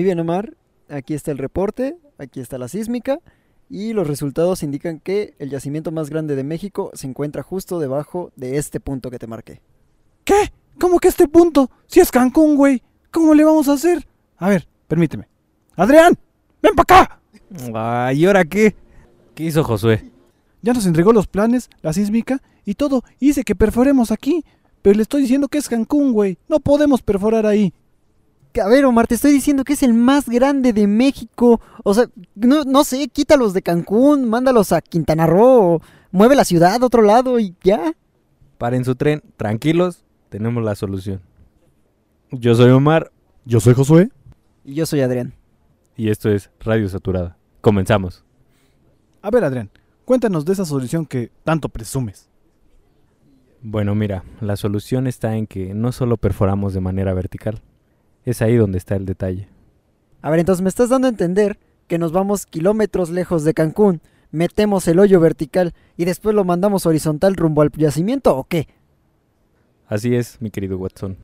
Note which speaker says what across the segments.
Speaker 1: Muy bien, Omar. Aquí está el reporte, aquí está la sísmica y los resultados indican que el yacimiento más grande de México se encuentra justo debajo de este punto que te marqué.
Speaker 2: ¿Qué? ¿Cómo que este punto? Si es Cancún, güey. ¿Cómo le vamos a hacer? A ver, permíteme. Adrián, ven para acá.
Speaker 3: Ah, ¿y ahora qué? ¿Qué hizo Josué?
Speaker 2: Ya nos entregó los planes, la sísmica y todo. Hice que perforemos aquí. Pero le estoy diciendo que es Cancún, güey. No podemos perforar ahí.
Speaker 1: A ver, Omar, te estoy diciendo que es el más grande de México. O sea, no, no sé, quítalos de Cancún, mándalos a Quintana Roo, o mueve la ciudad a otro lado y ya.
Speaker 3: Paren su tren, tranquilos, tenemos la solución. Yo soy Omar
Speaker 2: Yo soy Josué.
Speaker 1: Y yo soy Adrián.
Speaker 3: y esto es Radio Saturada. Comenzamos.
Speaker 2: A ver, Adrián, cuéntanos de esa solución que tanto presumes.
Speaker 3: Bueno, mira, la solución está en que no solo perforamos de manera vertical. Es ahí donde está el detalle.
Speaker 1: A ver, entonces me estás dando a entender que nos vamos kilómetros lejos de Cancún, metemos el hoyo vertical y después lo mandamos horizontal rumbo al yacimiento o qué?
Speaker 3: Así es, mi querido Watson.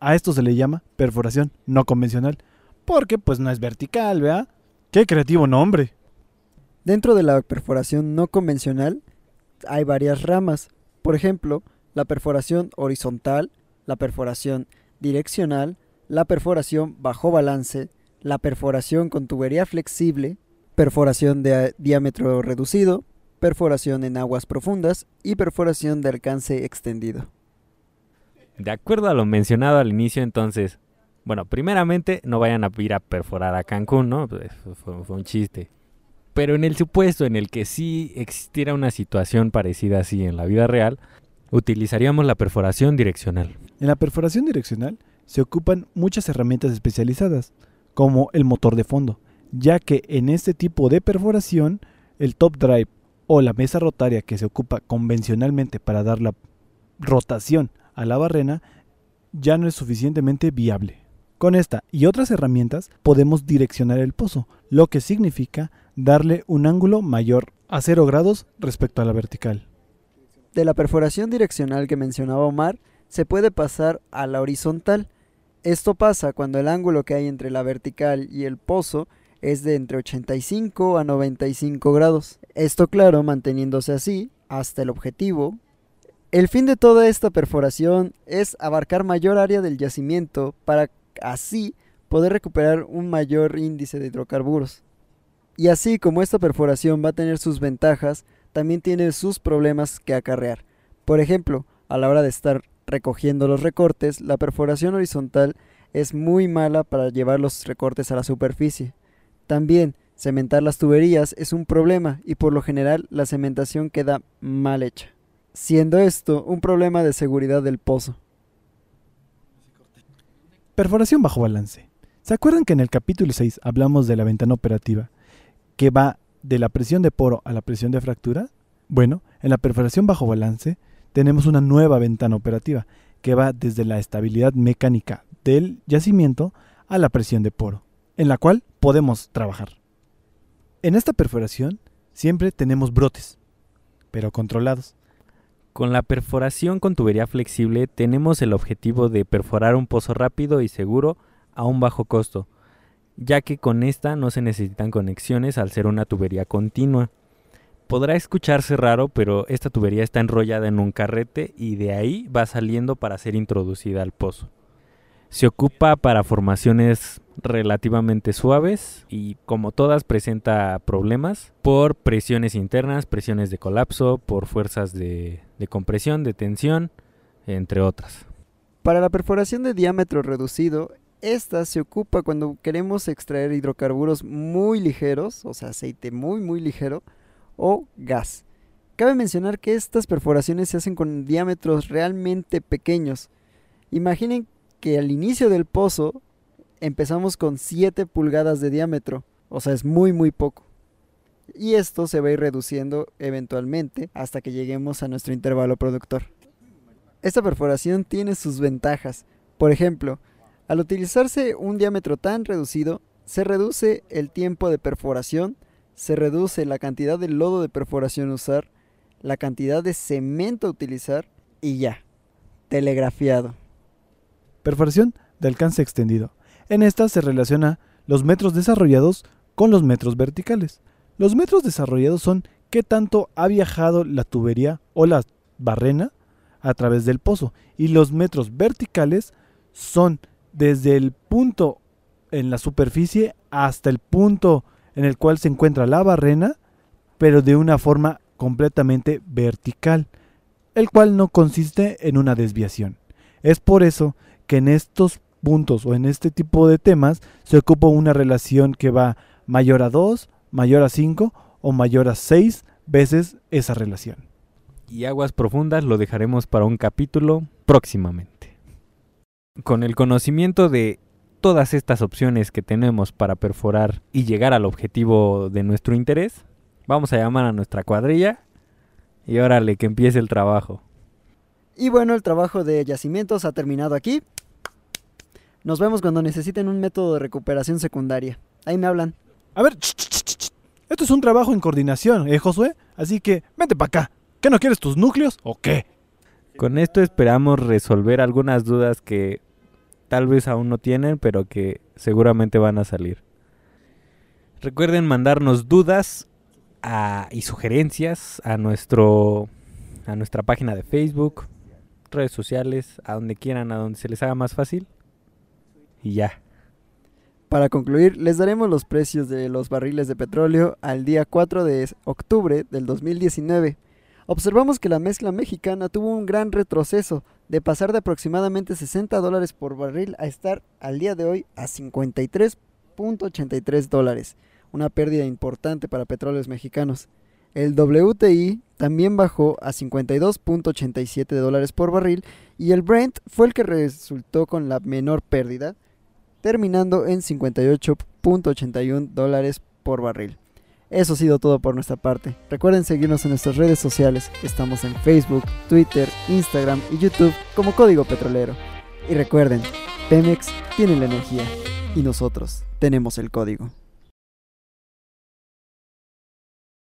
Speaker 2: A esto se le llama perforación no convencional. Porque pues no es vertical, ¿vea? Qué creativo nombre.
Speaker 1: Dentro de la perforación no convencional hay varias ramas. Por ejemplo, la perforación horizontal, la perforación direccional, la perforación bajo balance, la perforación con tubería flexible, perforación de diámetro reducido, perforación en aguas profundas y perforación de alcance extendido.
Speaker 3: De acuerdo a lo mencionado al inicio, entonces, bueno, primeramente no vayan a ir a perforar a Cancún, ¿no? Pues, fue, fue un chiste. Pero en el supuesto en el que sí existiera una situación parecida así en la vida real, utilizaríamos la perforación direccional.
Speaker 2: En la perforación direccional se ocupan muchas herramientas especializadas, como el motor de fondo, ya que en este tipo de perforación el top drive o la mesa rotaria que se ocupa convencionalmente para dar la rotación a la barrena ya no es suficientemente viable. Con esta y otras herramientas podemos direccionar el pozo, lo que significa darle un ángulo mayor a 0 grados respecto a la vertical.
Speaker 1: De la perforación direccional que mencionaba Omar, se puede pasar a la horizontal. Esto pasa cuando el ángulo que hay entre la vertical y el pozo es de entre 85 a 95 grados. Esto claro, manteniéndose así hasta el objetivo. El fin de toda esta perforación es abarcar mayor área del yacimiento para así poder recuperar un mayor índice de hidrocarburos. Y así como esta perforación va a tener sus ventajas, también tiene sus problemas que acarrear. Por ejemplo, a la hora de estar recogiendo los recortes, la perforación horizontal es muy mala para llevar los recortes a la superficie. También, cementar las tuberías es un problema y por lo general la cementación queda mal hecha, siendo esto un problema de seguridad del pozo.
Speaker 2: Perforación bajo balance. ¿Se acuerdan que en el capítulo 6 hablamos de la ventana operativa que va de la presión de poro a la presión de fractura? Bueno, en la perforación bajo balance tenemos una nueva ventana operativa que va desde la estabilidad mecánica del yacimiento a la presión de poro, en la cual podemos trabajar. En esta perforación siempre tenemos brotes, pero controlados.
Speaker 3: Con la perforación con tubería flexible tenemos el objetivo de perforar un pozo rápido y seguro a un bajo costo, ya que con esta no se necesitan conexiones al ser una tubería continua. Podrá escucharse raro, pero esta tubería está enrollada en un carrete y de ahí va saliendo para ser introducida al pozo. Se ocupa para formaciones relativamente suaves y como todas presenta problemas por presiones internas, presiones de colapso, por fuerzas de, compresión, de tensión, entre otras.
Speaker 1: Para la perforación de diámetro reducido, esta se ocupa cuando queremos extraer hidrocarburos muy ligeros, o sea, aceite muy muy ligero, o gas. Cabe mencionar que estas perforaciones se hacen con diámetros realmente pequeños. Imaginen que al inicio del pozo empezamos con 7 pulgadas de diámetro, o sea, es muy muy poco. Y esto se va a ir reduciendo eventualmente hasta que lleguemos a nuestro intervalo productor. Esta perforación tiene sus ventajas. Por ejemplo, al utilizarse un diámetro tan reducido, se reduce el tiempo de perforación, se reduce la cantidad de lodo de perforación a usar, la cantidad de cemento a utilizar y ya, telegrafiado.
Speaker 2: Perforación de alcance extendido. En esta se relaciona los metros desarrollados con los metros verticales. Los metros desarrollados son qué tanto ha viajado la tubería o la barrena a través del pozo. Y los metros verticales son desde el punto en la superficie hasta el punto en el cual se encuentra la barrena, pero de una forma completamente vertical, el cual no consiste en una desviación. Es por eso que en estos puntos o en este tipo de temas se ocupa una relación que va mayor a 2, mayor a 5 o mayor a 6 veces esa relación.
Speaker 3: Y aguas profundas lo dejaremos para un capítulo próximamente. Con el conocimiento de todas estas opciones que tenemos para perforar y llegar al objetivo de nuestro interés, vamos a llamar a nuestra cuadrilla y órale, que empiece el trabajo.
Speaker 1: Y bueno, el trabajo de yacimientos ha terminado aquí. Nos vemos cuando necesiten un método de recuperación secundaria. Ahí me hablan.
Speaker 2: A ver, ch, ch, ch, ch. esto es un trabajo en coordinación, ¿eh, Josué? Así que vente para acá. ¿Qué no quieres tus núcleos o qué?
Speaker 3: Con esto esperamos resolver algunas dudas que tal vez aún no tienen, pero que seguramente van a salir. Recuerden mandarnos dudas a- y sugerencias a nuestro a nuestra página de Facebook, redes sociales, a donde quieran, a donde se les haga más fácil. Y ya.
Speaker 1: Para concluir, les daremos los precios de los barriles de petróleo al día 4 de octubre del 2019. Observamos que la mezcla mexicana tuvo un gran retroceso, de pasar de aproximadamente 60 dólares por barril a estar al día de hoy a 53.83 dólares, una pérdida importante para petróleos mexicanos. El WTI también bajó a 52.87 dólares por barril y el Brent fue el que resultó con la menor pérdida, terminando en 58.81 dólares por barril. Eso ha sido todo por nuestra parte. Recuerden seguirnos en nuestras redes sociales. Estamos en Facebook, Twitter, Instagram y YouTube como Código Petrolero. Y recuerden, Pemex tiene la energía y nosotros tenemos el código.